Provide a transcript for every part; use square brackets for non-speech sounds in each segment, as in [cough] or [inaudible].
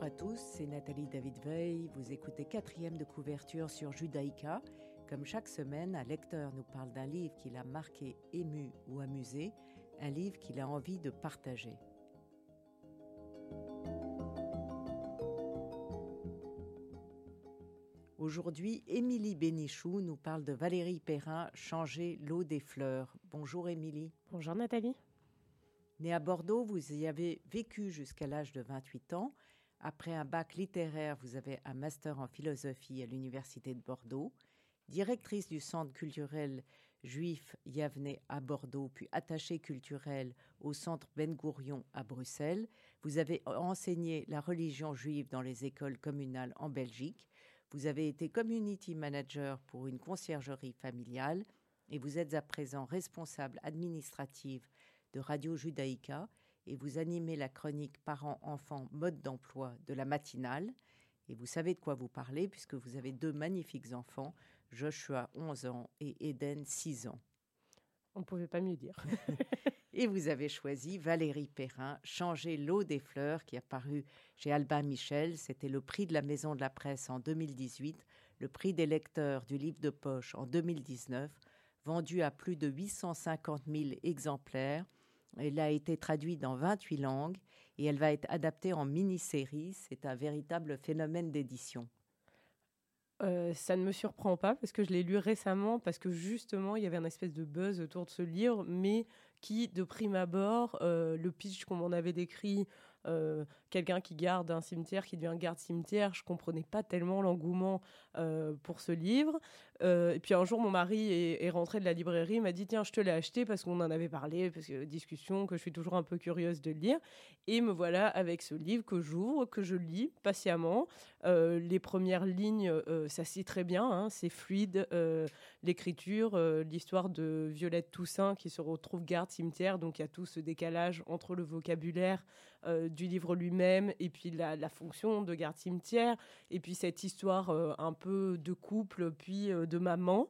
Bonjour à tous, c'est Nathalie David Veil. Vous écoutez quatrième de couverture sur Judaïka. Comme chaque semaine, un lecteur nous parle d'un livre qui l'a marqué, ému ou amusé, un livre qu'il a envie de partager. Aujourd'hui, Émilie Bénichou nous parle de Valérie Perrin, Changer l'eau des fleurs. Bonjour Émilie. Bonjour Nathalie. Née à Bordeaux, vous y avez vécu jusqu'à l'âge de 28 ans. Après un bac littéraire, vous avez un master en philosophie à l'Université de Bordeaux. Directrice du Centre culturel juif Yavne à Bordeaux, puis attachée culturelle au Centre Ben Gourion à Bruxelles. Vous avez enseigné la religion juive dans les écoles communales en Belgique. Vous avez été community manager pour une conciergerie familiale et vous êtes à présent responsable administrative de Radio Judaïka et vous animez la chronique Parents-enfants mode d'emploi de la matinale. Et vous savez de quoi vous parlez puisque vous avez deux magnifiques enfants, Joshua 11 ans et Eden 6 ans. On ne pouvait pas mieux dire. [laughs] et vous avez choisi Valérie Perrin, Changer l'eau des fleurs, qui a paru chez Albin Michel. C'était le prix de la Maison de la Presse en 2018, le prix des lecteurs du livre de poche en 2019, vendu à plus de 850 000 exemplaires elle a été traduite dans 28 langues et elle va être adaptée en mini-série. C'est un véritable phénomène d'édition. Euh, ça ne me surprend pas parce que je l'ai lu récemment, parce que justement il y avait un espèce de buzz autour de ce livre, mais qui, de prime abord, euh, le pitch qu'on m'en avait décrit, euh, quelqu'un qui garde un cimetière, qui devient garde-cimetière, je comprenais pas tellement l'engouement pour ce livre. Et puis un jour, mon mari est, rentré de la librairie, m'a dit tiens, je te l'ai acheté parce qu'on en avait parlé, parce que discussion, que je suis toujours un peu curieuse de lire. Et me voilà avec ce livre que j'ouvre, que je lis patiemment. les premières lignes, ça se très bien, hein, c'est fluide. L'écriture, l'histoire de Violette Toussaint qui se retrouve garde cimetière, donc il y a tout ce décalage entre le vocabulaire euh, du livre lui-même et puis la, fonction de garde cimetière, et puis cette histoire euh, un peu de couple, puis euh, de maman.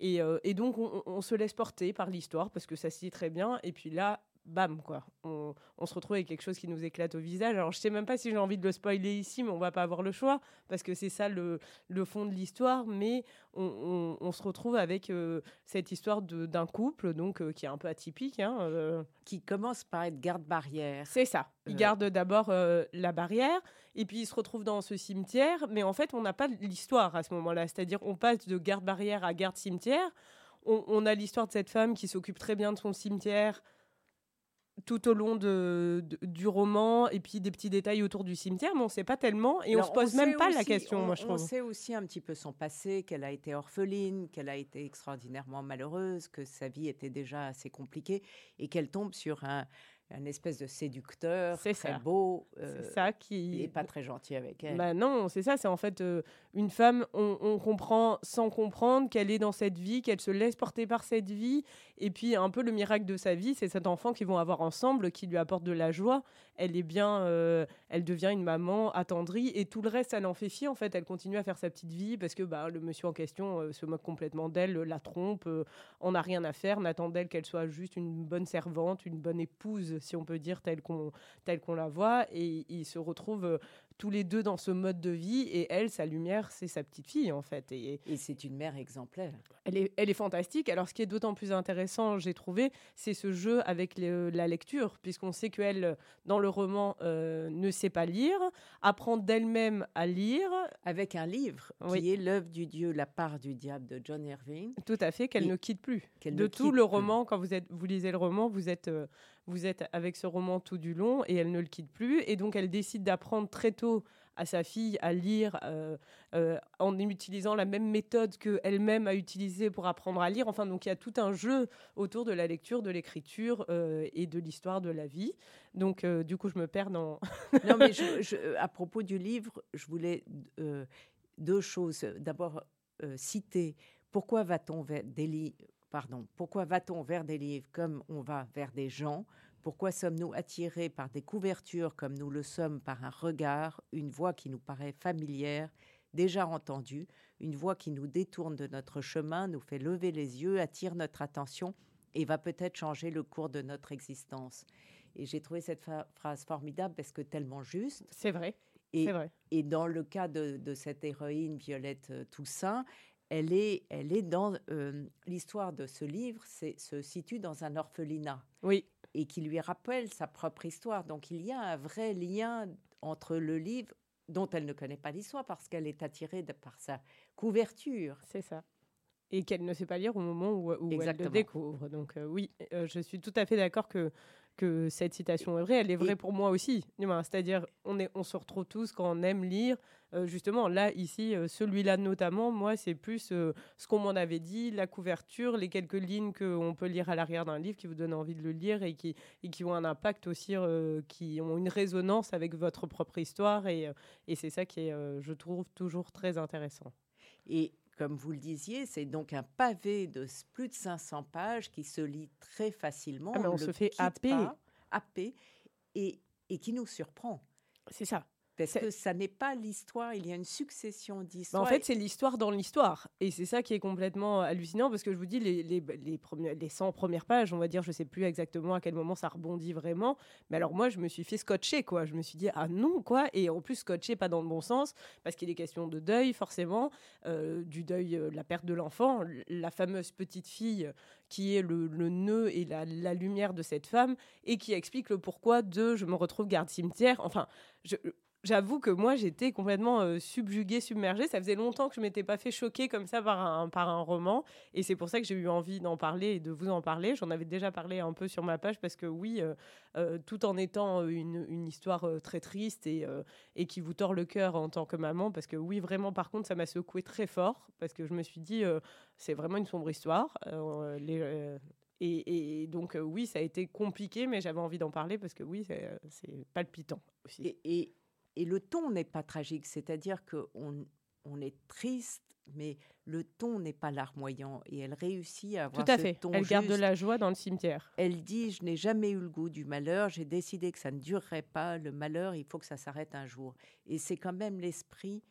Et, donc on, se laisse porter par l'histoire parce que ça se lit très bien. Et puis là, bam, quoi. On, se retrouve avec quelque chose qui nous éclate au visage. Alors, je sais même pas si j'ai envie de le spoiler ici, mais on va pas avoir le choix, parce que c'est ça le, fond de l'histoire. Mais on, se retrouve avec euh, cette histoire d'un couple, donc euh, qui est un peu atypique. Hein, euh. Qui commence par être garde-barrière. C'est ça. Il garde d'abord la barrière, et puis il se retrouve dans ce cimetière, mais en fait, on n'a pas l'histoire à ce moment-là. C'est-à-dire, on passe de garde-barrière à garde-cimetière. on a l'histoire de cette femme qui s'occupe très bien de son cimetière, tout au long de, du roman et puis des petits détails autour du cimetière, mais on ne sait pas tellement et on on se pose même pas la question, moi je trouve. On sait aussi un petit peu son passé, qu'elle a été orpheline, qu'elle a été extraordinairement malheureuse, que sa vie était déjà assez compliquée et qu'elle tombe sur un, un espèce de séducteur très ça. beau euh, ça qui est pas très gentil avec elle. Bah non, c'est ça, c'est en fait euh, une femme on, comprend sans comprendre qu'elle est dans cette vie, qu'elle se laisse porter par cette vie et puis un peu le miracle de sa vie, c'est cet enfant qu'ils vont avoir ensemble qui lui apporte de la joie. Elle est bien euh, elle devient une maman attendrie et tout le reste elle en fait fi en fait, elle continue à faire sa petite vie parce que bah le monsieur en question se moque complètement d'elle, la trompe, on n'a rien à faire, n'attend d'elle qu'elle soit juste une bonne servante, une bonne épouse si on peut dire, telle qu'on qu'on la voit. Et ils se retrouvent euh, tous les deux dans ce mode de vie. Et elle, sa lumière, c'est sa petite fille, en fait. Et, et c'est une mère exemplaire. Elle est, elle est fantastique. Alors, ce qui est d'autant plus intéressant, j'ai trouvé, c'est ce jeu avec la lecture, puisqu'on sait qu'elle, dans le roman, euh, ne sait pas lire, apprend d'elle-même à lire. Avec un livre qui est l'œuvre du Dieu, La part du diable de John Irving. Tout à fait, qu'elle ne quitte plus. De tout le roman, quand vous, êtes, vous lisez le roman, vous êtes, euh, vous êtes avec ce roman tout du long et elle ne le quitte plus. Et donc, elle décide d'apprendre très tôt à sa fille à lire euh, euh, en utilisant la même méthode qu'elle-même a utilisée pour apprendre à lire. Enfin, donc il y a tout un jeu autour de la lecture, de l'écriture euh, et de l'histoire de la vie. Donc, du coup, je me perds dans... [laughs] non, mais à propos du livre, je voulais deux choses. D'abord, citer pourquoi va-t-on vers livres pardon, pourquoi va-t-on vers des livres comme on va vers des gens? Pourquoi sommes-nous attirés par des couvertures comme nous le sommes par un regard, une voix qui nous paraît familière, déjà entendue, une voix qui nous détourne de notre chemin, nous fait lever les yeux, attire notre attention et va peut-être changer le cours de notre existence? Et j'ai trouvé cette phrase formidable parce que tellement juste. C'est vrai. Et, et dans le cas de, cette héroïne, Violette Toussaint, elle est, elle est dans l'histoire de ce livre, c'est se situe dans un orphelinat. Oui. Et qui lui rappelle sa propre histoire. Donc il y a un vrai lien entre le livre dont elle ne connaît pas l'histoire parce qu'elle est attirée par sa couverture. C'est ça. Et qu'elle ne sait pas lire au moment où, elle le découvre. Donc oui, je suis tout à fait d'accord que que cette citation est vraie, elle est vraie pour moi aussi. C'est-à-dire, on, est, on se retrouve tous quand on aime lire. Euh, justement, là, ici, euh, celui-là notamment, moi, c'est plus euh, ce qu'on m'en avait dit, la couverture, les quelques lignes qu'on peut lire à l'arrière d'un livre qui vous donnent envie de le lire et qui, et qui ont un impact aussi, qui ont une résonance avec votre propre histoire. Et, et c'est ça qui est, je trouve, toujours très intéressant. Et comme vous le disiez, c'est donc un pavé de plus de 500 pages qui se lit très facilement. Ah, on, se fait happer. happer et, et qui nous surprend. C'est ça. Parce que ça n'est pas l'histoire, il y a une succession d'histoires. en fait, c'est l'histoire dans l'histoire. Et c'est ça qui est complètement hallucinant, parce que je vous dis, les, les, les, premiers, les 100 premières pages, on va dire, je ne sais plus exactement à quel moment ça rebondit vraiment. Mais alors moi, je me suis fait scotcher, quoi. Je me suis dit, ah non, quoi. Et en plus, scotcher pas dans le bon sens, parce qu'il est question de deuil, forcément, euh, du deuil, euh, la perte de l'enfant, la fameuse petite fille qui est le, le nœud et la, la, lumière de cette femme, et qui explique le pourquoi de je me retrouve garde cimetière. Enfin, je, J'avoue que moi, j'étais complètement euh, subjuguée, submergée. Ça faisait longtemps que je m'étais pas fait choquer comme ça par un, par un roman. Et c'est pour ça que j'ai eu envie d'en parler et de vous en parler. J'en avais déjà parlé un peu sur ma page parce que oui, euh, euh, tout en étant une, une histoire très triste et, et qui vous tord le cœur en tant que maman, parce que oui, vraiment, par contre, ça m'a secoué très fort parce que je me suis dit, c'est vraiment une sombre histoire. Les, et, donc, oui, ça a été compliqué, mais j'avais envie d'en parler parce que oui, c'est palpitant aussi. et, et le ton n'est pas tragique, c'est-à-dire qu'on on est triste, mais le ton n'est pas larmoyant et elle réussit à avoir Tout à fait. elle garde de la joie dans le cimetière. Elle dit Je n'ai jamais eu le goût du malheur, j'ai décidé que ça ne durerait pas. Le malheur, il faut que ça s'arrête un jour. Et c'est quand même l'esprit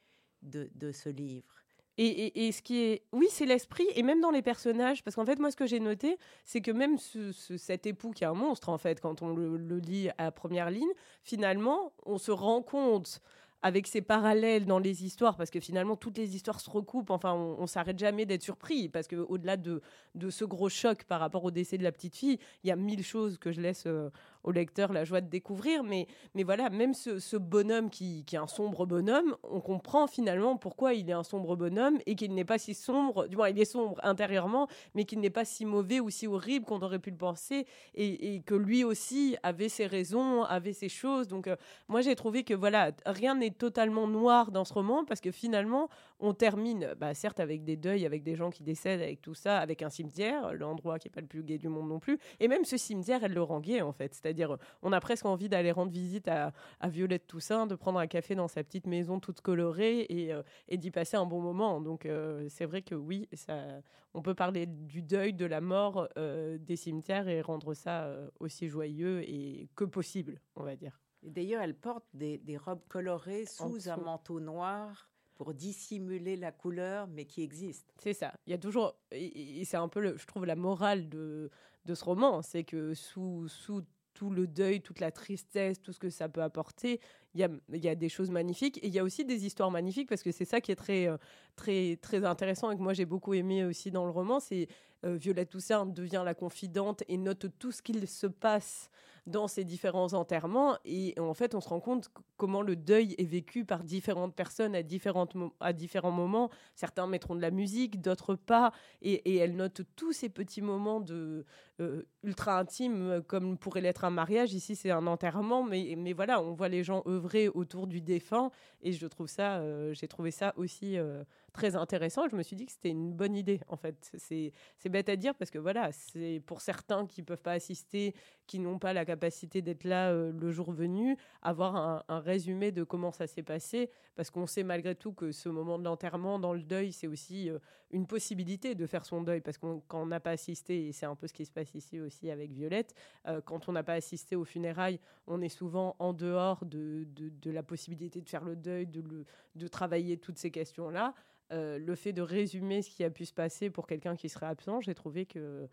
de, de ce livre. Et, ce qui est, oui, c'est l'esprit, et même dans les personnages, parce qu'en fait, moi, ce que j'ai noté, c'est que même cet époux qui est un monstre, en fait, quand on le, lit à première ligne, finalement, on se rend compte avec ces parallèles dans les histoires, parce que finalement toutes les histoires se recoupent. Enfin, on, s'arrête jamais d'être surpris, parce que au-delà de, de ce gros choc par rapport au décès de la petite fille, il y a mille choses que je laisse euh, au lecteur la joie de découvrir. Mais, mais voilà, même ce, bonhomme qui, qui, est un sombre bonhomme, on comprend finalement pourquoi il est un sombre bonhomme et qu'il n'est pas si sombre, du moins il est sombre intérieurement, mais qu'il n'est pas si mauvais ou si horrible qu'on aurait pu le penser, et, que lui aussi avait ses raisons, avait ses choses. Donc euh, moi j'ai trouvé que voilà, rien n'est totalement noir dans ce roman, parce que finalement on termine, bah, certes avec des deuils, avec des gens qui décèdent, avec tout ça, avec un cimetière, l'endroit qui est pas le plus gai du monde non plus, et même ce cimetière, elle le rend gai en fait. C'est-à-dire, on a presque envie d'aller rendre visite à, Violette Toussaint, de prendre un café dans sa petite maison toute colorée et, euh, d'y passer un bon moment. Donc, euh, c'est vrai que oui, ça, on peut parler du deuil, de la mort euh, des cimetières et rendre ça aussi joyeux et que possible, on va dire. D'ailleurs, elle porte des, robes colorées sous un manteau noir pour dissimuler la couleur, mais qui existe. C'est ça. Il y a toujours, et, c'est un peu, je trouve, la morale de, de ce roman, c'est que sous, sous tout le deuil, toute la tristesse, tout ce que ça peut apporter, il y a, y a, des choses magnifiques. Et il y a aussi des histoires magnifiques, parce que c'est ça qui est très, euh, très, très intéressant et que moi j'ai beaucoup aimé aussi dans le roman. C'est euh, Violette Toussaint devient la confidente et note tout ce qu'il se passe dans ces différents enterrements. Et en fait, on se rend compte comment le deuil est vécu par différentes personnes à, différentes à différents moments. Certains mettront de la musique, d'autres pas. Et, elle note tous ces petits moments de euh, ultra intimes, comme pourrait l'être un mariage. Ici, c'est un enterrement. Mais, mais voilà, on voit les gens œuvrer autour du défunt. Et je trouve ça, euh, j'ai trouvé ça aussi euh, très intéressant. Je me suis dit que c'était une bonne idée, en fait. C'est bête à dire parce que voilà, c'est pour certains qui peuvent pas assister, qui n'ont pas la capacité d'être là euh, le jour venu, avoir un, résumé de comment ça s'est passé, parce qu'on sait malgré tout que ce moment de l'enterrement, dans le deuil, c'est aussi euh, une possibilité de faire son deuil, parce qu'on n'a pas assisté, et c'est un peu ce qui se passe ici aussi avec Violette, euh, quand on n'a pas assisté aux funérailles, on est souvent en dehors de, la possibilité de faire le deuil, de, le, de travailler toutes ces questions-là. le fait de résumer ce qui a pu se passer pour quelqu'un qui serait absent, j'ai trouvé que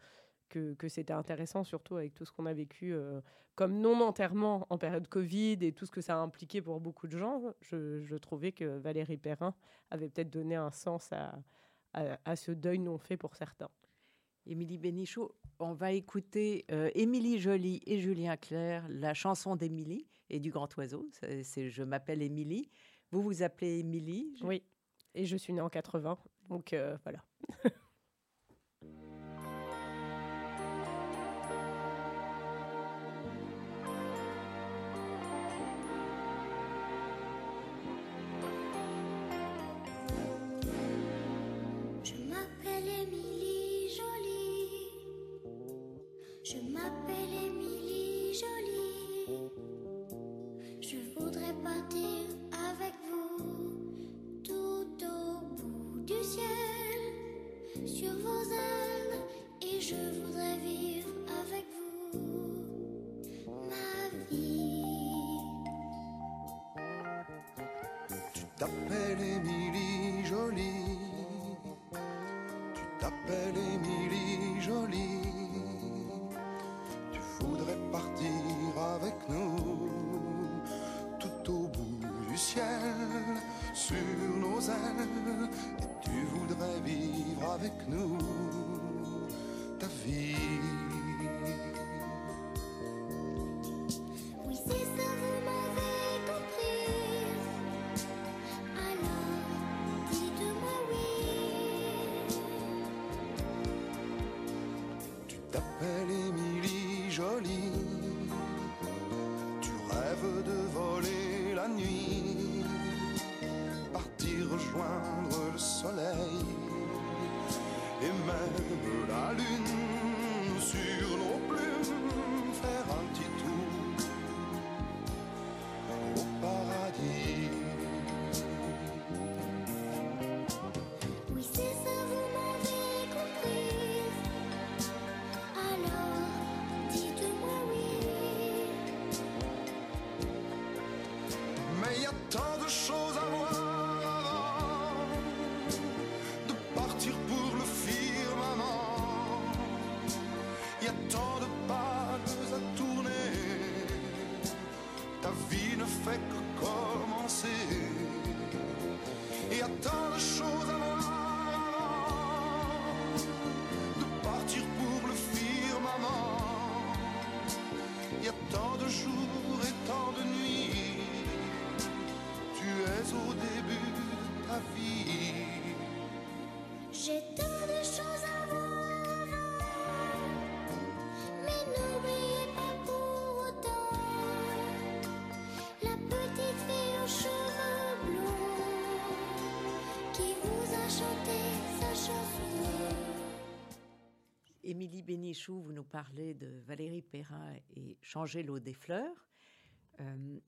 c'était intéressant, surtout avec tout ce qu'on a vécu comme non-enterrement en période Covid et tout ce que ça a impliqué pour beaucoup de gens. Je, trouvais que Valérie Perrin avait peut-être donné un sens à ce deuil non fait pour certains. Émilie Bénichot, on va écouter euh, Émilie Joly et Julien Clerc, la chanson d'Émilie et du Grand Oiseau. C'est Je m'appelle Émilie. Vous vous appelez Émilie? Oui, et je suis née en 80, donc euh, voilà. [laughs] avec nous Émilie Bénichou, vous nous parlez de Valérie Perrin et Changer l'eau des fleurs. Euh,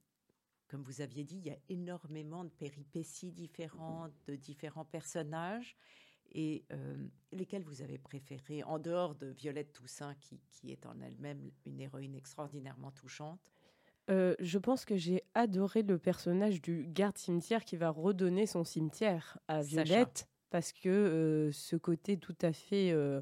comme vous aviez dit, il y a énormément de péripéties différentes, de différents personnages. Et euh, lesquels vous avez préférés, en dehors de Violette Toussaint, qui, qui est en elle-même une héroïne extraordinairement touchante euh, je pense que j'ai adoré le personnage du garde-cimetière qui va redonner son cimetière à Violette, parce que ce côté tout à fait euh,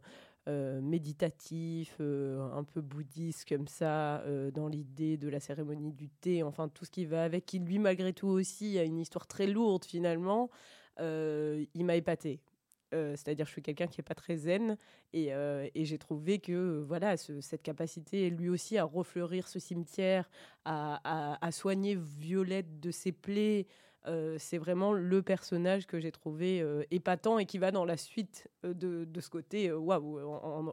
méditatif, euh, un peu bouddhiste comme ça, euh, dans l'idée de la cérémonie du thé, enfin tout ce qui va avec, qui lui malgré tout aussi a une histoire très lourde finalement, il m'a épaté. C'est-à-dire, je suis quelqu'un qui n'est pas très zen et, j'ai trouvé que voilà cette capacité, lui aussi, à refleurir ce cimetière, à, à soigner Violette de ses plaies, euh, c'est vraiment le personnage que j'ai trouvé euh, épatant et qui va dans la suite euh, de, ce côté waouh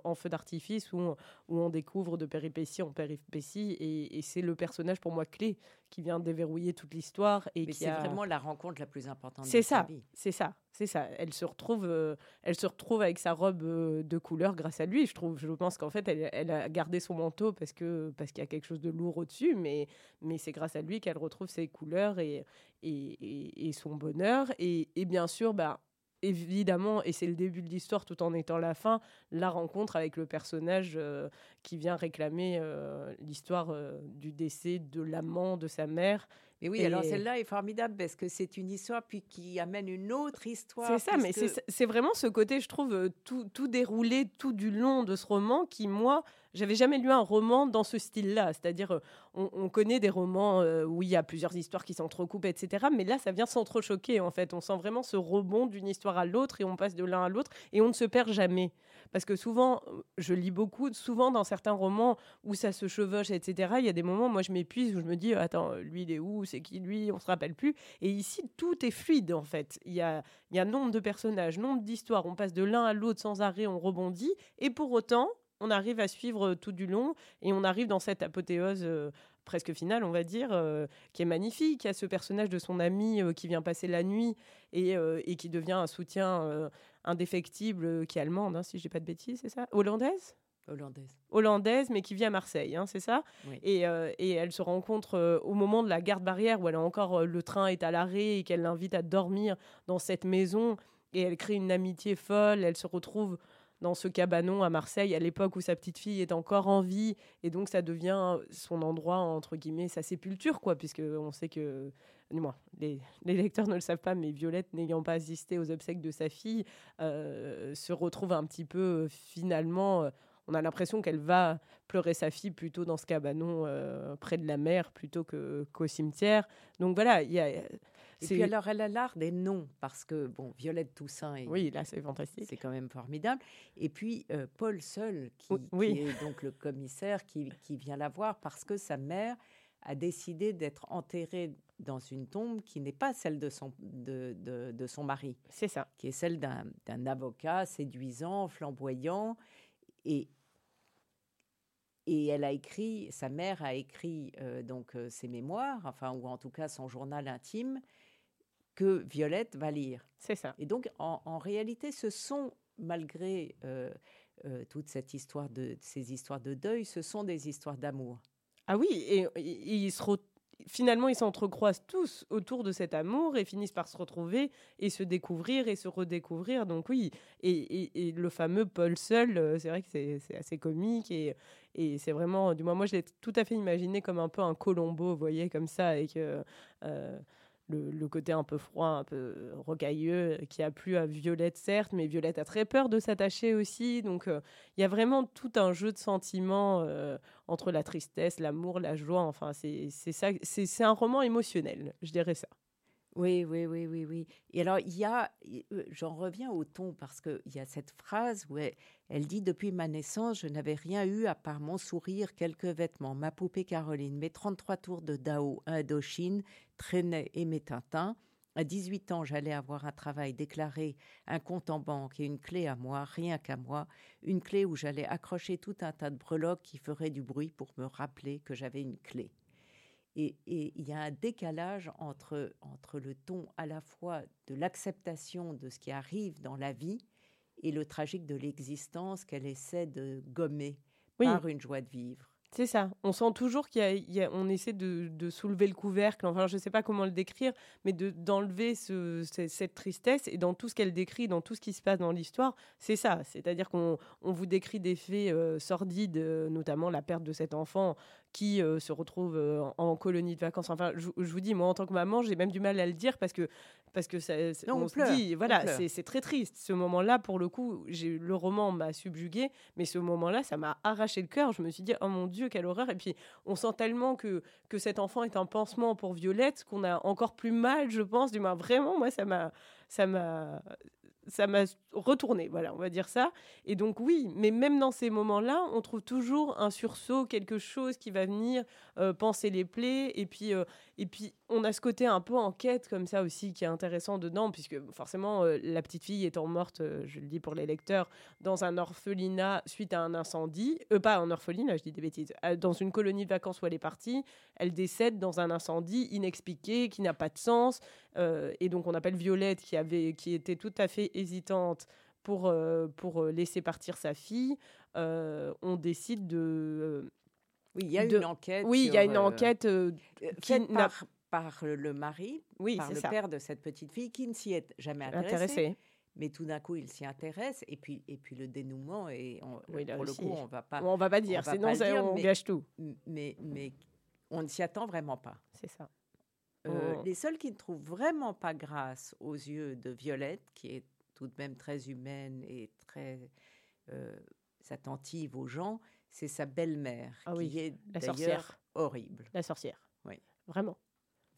en, feu d'artifice où, où, on découvre de péripéties en péripéties et, c'est le personnage pour moi clé qui vient déverrouiller toute l'histoire et c'est vraiment la rencontre la plus importante. C'est ça, c'est ça, c'est ça. Elle se retrouve, elle se retrouve avec sa robe de couleur grâce à lui. Je trouve, je pense qu'en fait, elle, a gardé son manteau parce que parce qu'il y a quelque chose de lourd au-dessus, mais mais c'est grâce à lui qu'elle retrouve ses couleurs et, et, son bonheur. Et, bien sûr, bah, évidemment, et c'est le début de l'histoire tout en étant la fin, la rencontre avec le personnage euh, qui vient réclamer euh, l'histoire euh, du décès de l'amant de sa mère. Et oui, alors celle-là est formidable parce que c'est une histoire puis qui amène une autre histoire. C'est ça, mais c'est vraiment ce côté, je trouve, euh, tout, tout déroulé tout du long de ce roman qui, moi, j'avais jamais lu un roman dans ce style-là. C'est-à-dire, euh, on, connaît des romans euh, où il y a plusieurs histoires qui s'entrecoupent, etc. Mais là, ça vient s'entrechoquer, en fait. On sent vraiment ce rebond d'une histoire à l'autre et on passe de l'un à l'autre et on ne se perd jamais. Parce que souvent, je lis beaucoup, souvent dans certains romans où ça se chevauche, etc., il y a des moments, moi je m'épuise, où je me dis, attends, lui il est où, c'est qui lui, on se rappelle plus. Et ici, tout est fluide en fait. Il y a, il y a nombre de personnages, nombre d'histoires, on passe de l'un à l'autre sans arrêt, on rebondit. Et pour autant, on arrive à suivre tout du long et on arrive dans cette apothéose euh, presque finale, on va dire, euh, qui est magnifique. Il y a ce personnage de son ami euh, qui vient passer la nuit et, et qui devient un soutien indéfectible, qui est allemande, hein, si je dis pas de bêtises, c'est ça? Hollandaise? Hollandaise. Hollandaise, mais qui vit à Marseille, hein, c'est ça? Et, et, elle se rencontre au moment de la garde barrière où elle a encore le train est à l'arrêt et qu'elle l'invite à dormir dans cette maison et elle crée une amitié folle. Elle se retrouve dans ce cabanon à Marseille à l'époque où sa petite fille est encore en vie et donc ça devient son endroit entre guillemets sa sépulture quoi puisque on sait que moi les, les, lecteurs ne le savent pas mais Violette n'ayant pas assisté aux obsèques de sa fille euh, se retrouve un petit peu euh, finalement euh, on a l'impression qu'elle va pleurer sa fille plutôt dans ce cabanon près de la mer plutôt qu'au cimetière. Donc voilà il y a et puis alors, elle a l'art des noms, parce que, bon, Violette Toussaint, oui, là, c'est fantastique. C'est quand même formidable. Et puis, euh, Paul Seul, qui, est donc le commissaire, qui, qui vient la voir parce que sa mère a décidé d'être enterrée dans une tombe qui n'est pas celle de son, de, de, de son mari. C'est ça. Qui est celle d'un avocat séduisant, flamboyant. Et, et elle a écrit, sa mère a écrit euh, donc euh, ses mémoires, enfin ou en tout cas son journal intime, que Violette va lire. C'est ça. Et donc, en, réalité, ce sont, malgré euh, euh, toute cette histoire de ces histoires de deuil, ce sont des histoires d'amour. Ah oui, et, ils se finalement, ils s'entrecroisent tous autour de cet amour et finissent par se retrouver et se découvrir et se redécouvrir. Donc oui, et, et, le fameux Paul seul, euh, c'est vrai que c'est assez comique et, et c'est vraiment, du moins moi je l'ai tout à fait imaginé comme un peu un Colombo, vous voyez, comme ça, avec le, côté un peu froid, un peu rocailleux, qui a plu à Violette, certes, mais Violette a très peur de s'attacher aussi. Donc, euh, il y a vraiment tout un jeu de sentiments euh, entre la tristesse, l'amour, la joie. Enfin, c'est ça, c'est un roman émotionnel, je dirais ça. Oui, oui, oui, oui, oui. Et alors, il y a, euh, j'en reviens au ton parce qu'il y a cette phrase où elle, dit Depuis ma naissance, je n'avais rien eu à part mon sourire, quelques vêtements, ma poupée Caroline, mes 33 tours de Dao Indochine, traînaient et mes tintins. À 18 ans, j'allais avoir un travail déclaré, un compte en banque et une clé à moi, rien qu'à moi, une clé où j'allais accrocher tout un tas de breloques qui feraient du bruit pour me rappeler que j'avais une clé. Et il y a un décalage entre, entre le ton à la fois de l'acceptation de ce qui arrive dans la vie et le tragique de l'existence qu'elle essaie de gommer par une joie de vivre. C'est ça. On sent toujours qu'il y, a, on essaie de, soulever le couvercle. Enfin, je ne sais pas comment le décrire, mais de d'enlever ce, cette tristesse et dans tout ce qu'elle décrit, dans tout ce qui se passe dans l'histoire, c'est ça. C'est-à-dire qu'on on vous décrit des faits euh, sordides, euh, notamment la perte de cet enfant qui euh, se retrouve en, colonie de vacances. Enfin, je, vous dis, moi, en tant que maman, j'ai même du mal à le dire parce que parce que ça, on, se dit, voilà, c'est très triste. Ce moment-là, pour le coup, le roman m'a subjugué, mais ce moment-là, ça m'a arraché le cœur. Je me suis dit, oh mon Dieu quelle horreur. Et puis, on sent tellement que, que cet enfant est un pansement pour Violette qu'on a encore plus mal, je pense. Du moins, vraiment, moi, ça m'a, ça m'a, ça m'a retourné, voilà, on va dire ça. Et donc oui, mais même dans ces moments-là, on trouve toujours un sursaut, quelque chose qui va venir euh, penser les plaies. Et puis, euh, et puis, on a ce côté un peu enquête comme ça aussi qui est intéressant dedans, puisque forcément, euh, la petite fille étant morte, je le dis pour les lecteurs, dans un orphelinat suite à un incendie, pas un orphelinat, je dis des bêtises, dans une colonie de vacances où elle est partie, elle décède dans un incendie inexpliqué, qui n'a pas de sens. et donc, on appelle Violette, qui, avait, qui était tout à fait hésitante pour, euh, pour euh, laisser partir sa fille, euh, on décide de... oui, il y a une enquête. Oui, il y a une enquête qui par, par, le mari, oui, par le père de cette petite fille, qui ne s'y est jamais intéressé. Mais tout d'un coup, il s'y intéresse, et puis, et puis le dénouement, et oui, pour le coup, on va pas. On va pas dire, sinon on gâche tout. Mais, mais on ne s'y attend vraiment pas. C'est ça. Euh, Oh. Les seuls qui ne trouvent vraiment pas grâce aux yeux de Violette, qui est tout de même très humaine et très euh, attentive aux gens, c'est sa belle-mère, Ah qui oui, est la d'ailleurs sorcière. horrible. La sorcière. Oui. Vraiment.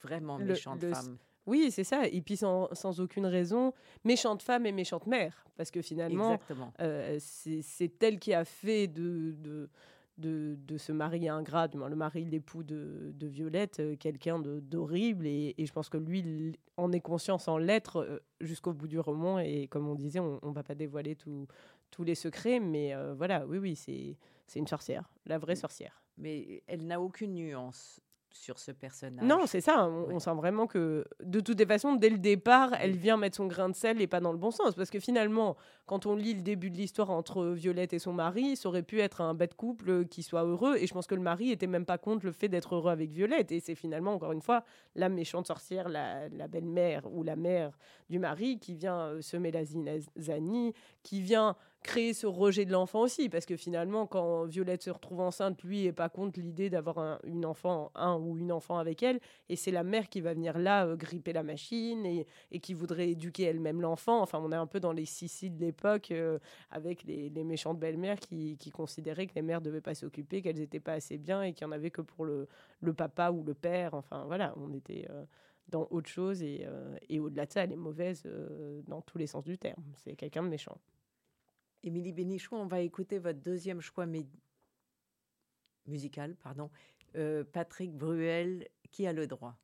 Vraiment méchante le- femme. Oui, c'est ça. Et puis sans, sans aucune raison, méchante femme et méchante mère. Parce que finalement, euh, c'est c'est elle qui a fait de, de, de, de ce mari ingrat, du moins le mari, l'époux de, de Violette, euh, quelqu'un de- d'horrible. Et, et je pense que lui il en est conscient sans l'être euh, jusqu'au bout du roman. Et comme on disait, on ne va pas dévoiler tout- tous les secrets. Mais euh, voilà, oui, oui, c'est une sorcière, la vraie sorcière. Mais elle n'a aucune nuance sur ce personnage. Non, c'est ça. On, Ouais. on sent vraiment que, de toutes les façons, dès le départ, elle vient mettre son grain de sel et pas dans le bon sens. Parce que finalement, quand on lit le début de l'histoire entre Violette et son mari, ça aurait pu être un bête couple qui soit heureux. Et je pense que le mari était même pas contre le fait d'être heureux avec Violette. Et c'est finalement, encore une fois, la méchante sorcière, la, la belle-mère ou la mère du mari qui vient euh, semer la zizanie, qui vient créer ce rejet de l'enfant aussi. Parce que finalement, quand Violette se retrouve enceinte, lui est pas contre l'idée d'avoir un, une enfant, un ou une enfant avec elle. Et c'est la mère qui va venir là euh, gripper la machine et, qui voudrait éduquer elle-même l'enfant. Enfin, on est un peu dans les Sissi de l'époque euh, avec les, les méchantes belles-mères qui, considéraient que les mères devaient pas s'occuper, qu'elles n'étaient pas assez bien et qu'il n'y en avait que pour le, papa ou le père. Enfin, voilà, on était euh, dans autre chose et, euh, et au-delà de ça, elle est mauvaise dans tous les sens du terme. C'est quelqu'un de méchant. Émilie Bénichou, on va écouter votre deuxième choix musical, pardon, euh, Patrick Bruel, qui a le droit?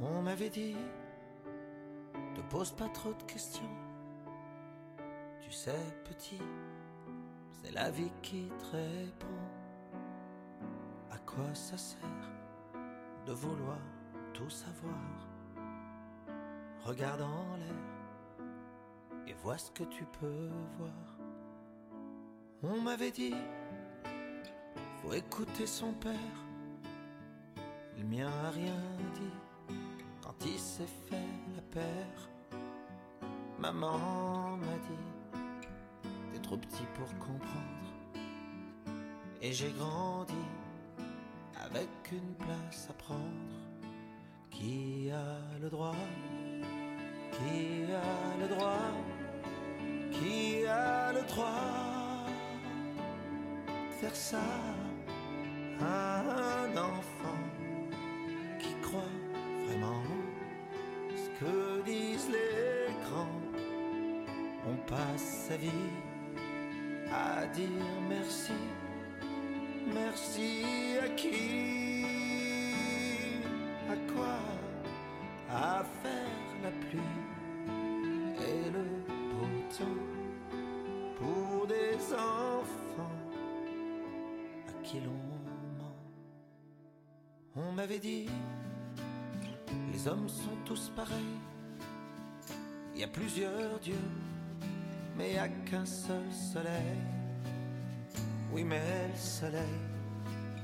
On m'avait dit, te pose pas trop de questions. Tu sais, petit, c'est la vie qui te répond. À quoi ça sert de vouloir tout savoir? Regarde en l'air et vois ce que tu peux voir. On m'avait dit, faut écouter son père. Le mien a rien dit quand il s'est fait la paire. Maman m'a dit, t'es trop petit pour comprendre. Et j'ai grandi avec une place à prendre. Qui a le droit Qui a le droit? Qui a le droit de faire ça à un enfant qui croit vraiment ce que disent les grands? On passe sa vie à dire merci. Merci à qui? À quoi? À faire la pluie et le beau temps pour des enfants à qui l'on ment. On m'avait dit, les hommes sont tous pareils. Il y a plusieurs dieux, mais il n'y a qu'un seul soleil. Oui, mais le soleil,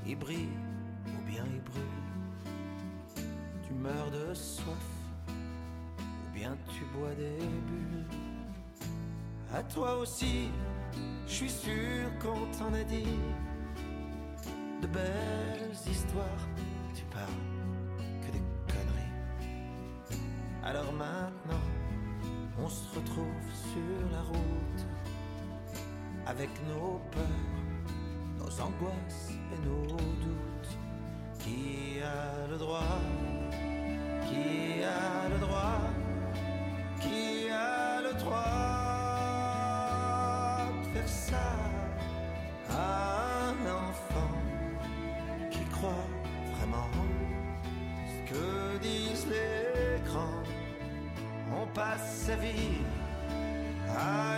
il brille ou bien il brûle. Tu meurs de soif tu bois des bulles. À toi aussi, je suis sûr qu'on t'en a dit de belles histoires. Tu parles que des conneries. Alors maintenant, on se retrouve sur la route avec nos peurs, nos angoisses et nos doutes. Qui a le droit? Qui a le droit? De faire ça à un enfant qui croit vraiment ce que disent les grands. On passe sa vie à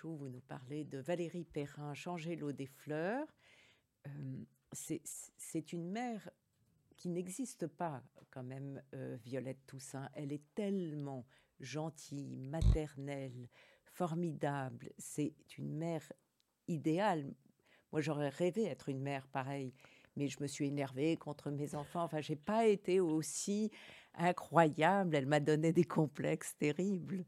Vous nous parlez de Valérie Perrin, Changer l'eau des fleurs. Euh, c'est une mère qui n'existe pas quand même, euh, Violette Toussaint. Elle est tellement gentille, maternelle, formidable. C'est une mère idéale. Moi, j'aurais rêvé être une mère pareille, mais je me suis énervée contre mes enfants. Enfin, j'ai pas été aussi incroyable. Elle m'a donné des complexes terribles.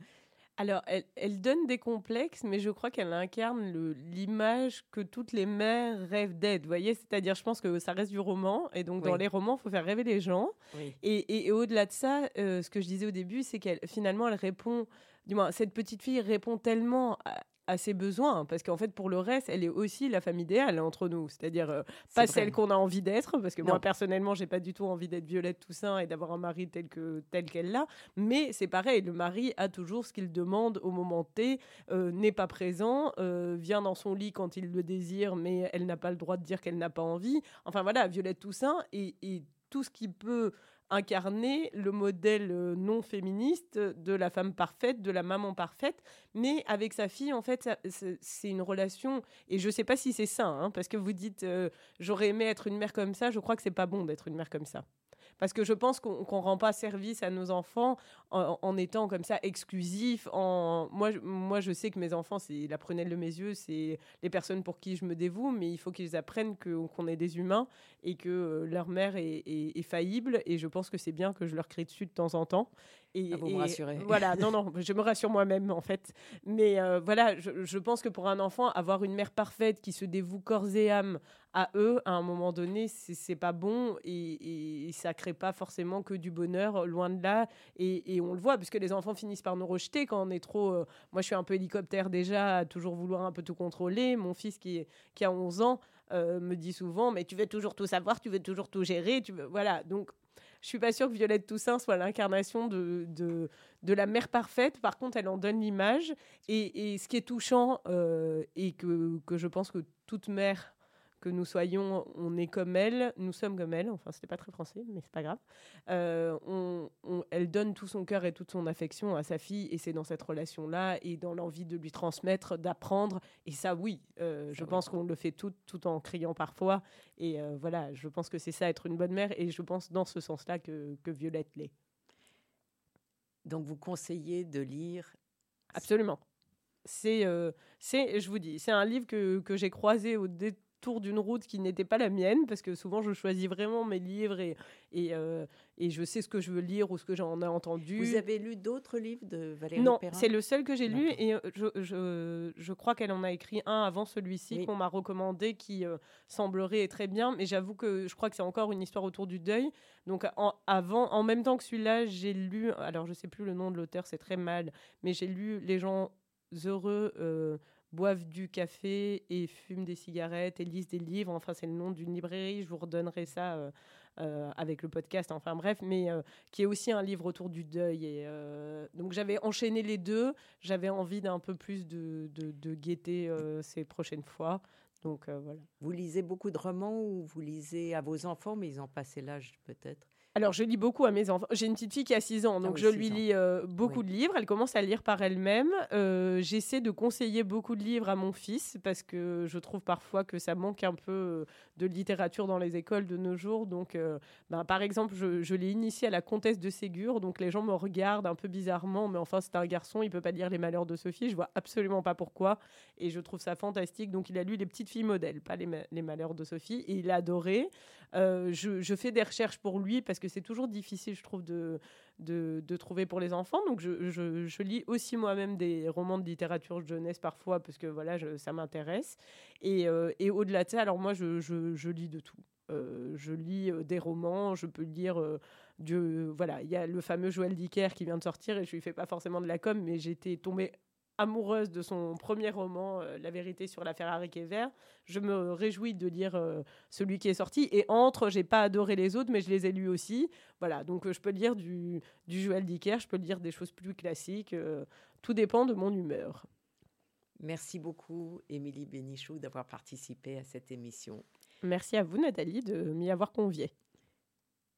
Alors, elle, donne des complexes, mais je crois qu'elle incarne l'image que toutes les mères rêvent d'être. Vous voyez, c'est-à-dire, je pense que ça reste du roman, et donc dans les romans, il faut faire rêver les gens. Et, au-delà de ça, euh, ce que je disais au début, c'est qu'elle finalement, elle répond, du moins, cette petite fille répond tellement à, à ses besoins, parce qu'en fait, pour le reste, elle est aussi la femme idéale entre nous, c'est-à-dire euh, pas celle qu'on a envie d'être, parce que moi personnellement, j'ai pas du tout envie d'être Violette Toussaint et d'avoir un mari tel que tel qu'elle l'a, mais c'est pareil, le mari a toujours ce qu'il demande au moment T, euh, n'est pas présent, euh, vient dans son lit quand il le désire, mais elle n'a pas le droit de dire qu'elle n'a pas envie. Enfin voilà, Violette Toussaint et, et tout ce qui peut incarner le modèle euh, non féministe de la femme parfaite, de la maman parfaite, mais avec sa fille, en fait, c'est une relation, et je ne sais pas si c'est ça, hein, parce que vous dites, euh, j'aurais aimé être une mère comme ça, je crois que c'est pas bon d'être une mère comme ça. Parce que je pense qu'on ne rend pas service à nos enfants en, étant comme ça exclusif. En... Moi, moi, je sais que mes enfants, c'est la prunelle de mes yeux, c'est les personnes pour qui je me dévoue, mais il faut qu'ils apprennent qu'on est des humains et que euh, leur mère est, est, faillible. Et je pense que c'est bien que je leur crie dessus de temps en temps. Et, ah, vous me rassurez. Voilà, non, [laughs] non, je me rassure moi-même en fait. Mais euh, voilà, je, je, pense que pour un enfant, avoir une mère parfaite qui se dévoue corps et âme à eux, à un moment donné, c'est pas bon et, et, ça crée pas forcément que du bonheur, loin de là. Et, et, on le voit, puisque les enfants finissent par nous rejeter quand on est trop. Euh, moi, je suis un peu hélicoptère déjà, à toujours vouloir un peu tout contrôler. Mon fils qui, qui a 11 ans euh, me dit souvent Mais tu veux toujours tout savoir, tu veux toujours tout gérer. Tu veux... Voilà. Donc, je suis pas sûre que Violette Toussaint soit l'incarnation de, de, de, la mère parfaite. Par contre, elle en donne l'image. Et, et, ce qui est touchant, euh, et que, que je pense que toute mère que nous soyons, on est comme elle, nous sommes comme elle. Enfin, c'était pas très français, mais c'est pas grave. Euh, on, elle donne tout son cœur et toute son affection à sa fille, et c'est dans cette relation-là et dans l'envie de lui transmettre, d'apprendre. Et ça, oui, euh, je pense qu'on le fait tout, tout en criant parfois. Et euh, voilà, je pense que c'est ça, être une bonne mère. Et je pense dans ce sens-là que, que Violette l'est. Donc, vous conseillez de lire Absolument. C'est, c'est, je vous dis, c'est un livre que, que j'ai croisé au dé tour d'une route qui n'était pas la mienne, parce que souvent je choisis vraiment mes livres et, et, euh, et je sais ce que je veux lire ou ce que j'en ai entendu. Vous avez lu d'autres livres de Valérie Non, c'est le seul que j'ai lu et euh, je, je, je crois qu'elle en a écrit un avant celui-ci qu'on m'a recommandé qui euh, semblerait très bien, mais j'avoue que je crois que c'est encore une histoire autour du deuil. Donc en, avant, en même temps que celui-là, j'ai lu, alors je sais plus le nom de l'auteur, c'est très mal, mais j'ai lu Les gens heureux boivent du café et fument des cigarettes et lisent des livres. Enfin, c'est le nom d'une librairie. Je vous redonnerai ça euh, euh, avec le podcast. Enfin, bref, mais euh, qui est aussi un livre autour du deuil. Et donc, j'avais enchaîné les deux. J'avais envie d'un peu plus de, de, de gaieté ces prochaines fois. Donc voilà. Vous lisez beaucoup de romans ou vous lisez à vos enfants, mais ils ont passé l'âge peut-être? Alors, je lis beaucoup à mes enfants. J'ai une petite fille qui a 6 ans, ah donc je lui lis euh, beaucoup de livres. Elle commence à lire par elle-même. Euh, j'essaie de conseiller beaucoup de livres à mon fils parce que je trouve parfois que ça manque un peu euh, de littérature dans les écoles de nos jours. Donc, ben, par exemple, je, l'ai initié à la comtesse de Ségur. Donc, les gens me regardent un peu bizarrement, mais enfin, c'est un garçon, il peut pas lire Les Malheurs de Sophie. Je vois absolument pas pourquoi. Et je trouve ça fantastique. Donc, il a lu Les Petites Filles Modèles, pas Les, les Malheurs de Sophie. Et il a adoré. Je, je, fais des recherches pour lui parce que c'est toujours difficile, je trouve, de, de, trouver pour les enfants. Donc, je, je, lis aussi moi-même des romans de littérature jeunesse parfois, parce que voilà, ça m'intéresse. Et, euh, et au-delà de ça, alors moi, je, lis de tout. Euh, je lis euh, des romans, je peux lire du, voilà, il y a le fameux Joël Dicker qui vient de sortir et je lui fais pas forcément de la com, mais j'étais tombée amoureuse de son premier roman, euh, La vérité sur la Ferrari qui est vert. Je me réjouis de lire euh, celui qui est sorti. Et entre, j'ai pas adoré les autres, mais je les ai lus aussi. Voilà, donc euh, je peux lire du, du Joël Dicker, je peux lire des choses plus classiques. tout dépend de mon humeur. Merci beaucoup, Émilie Bénichou, d'avoir participé à cette émission. Merci à vous, Nathalie, de m'y avoir conviée.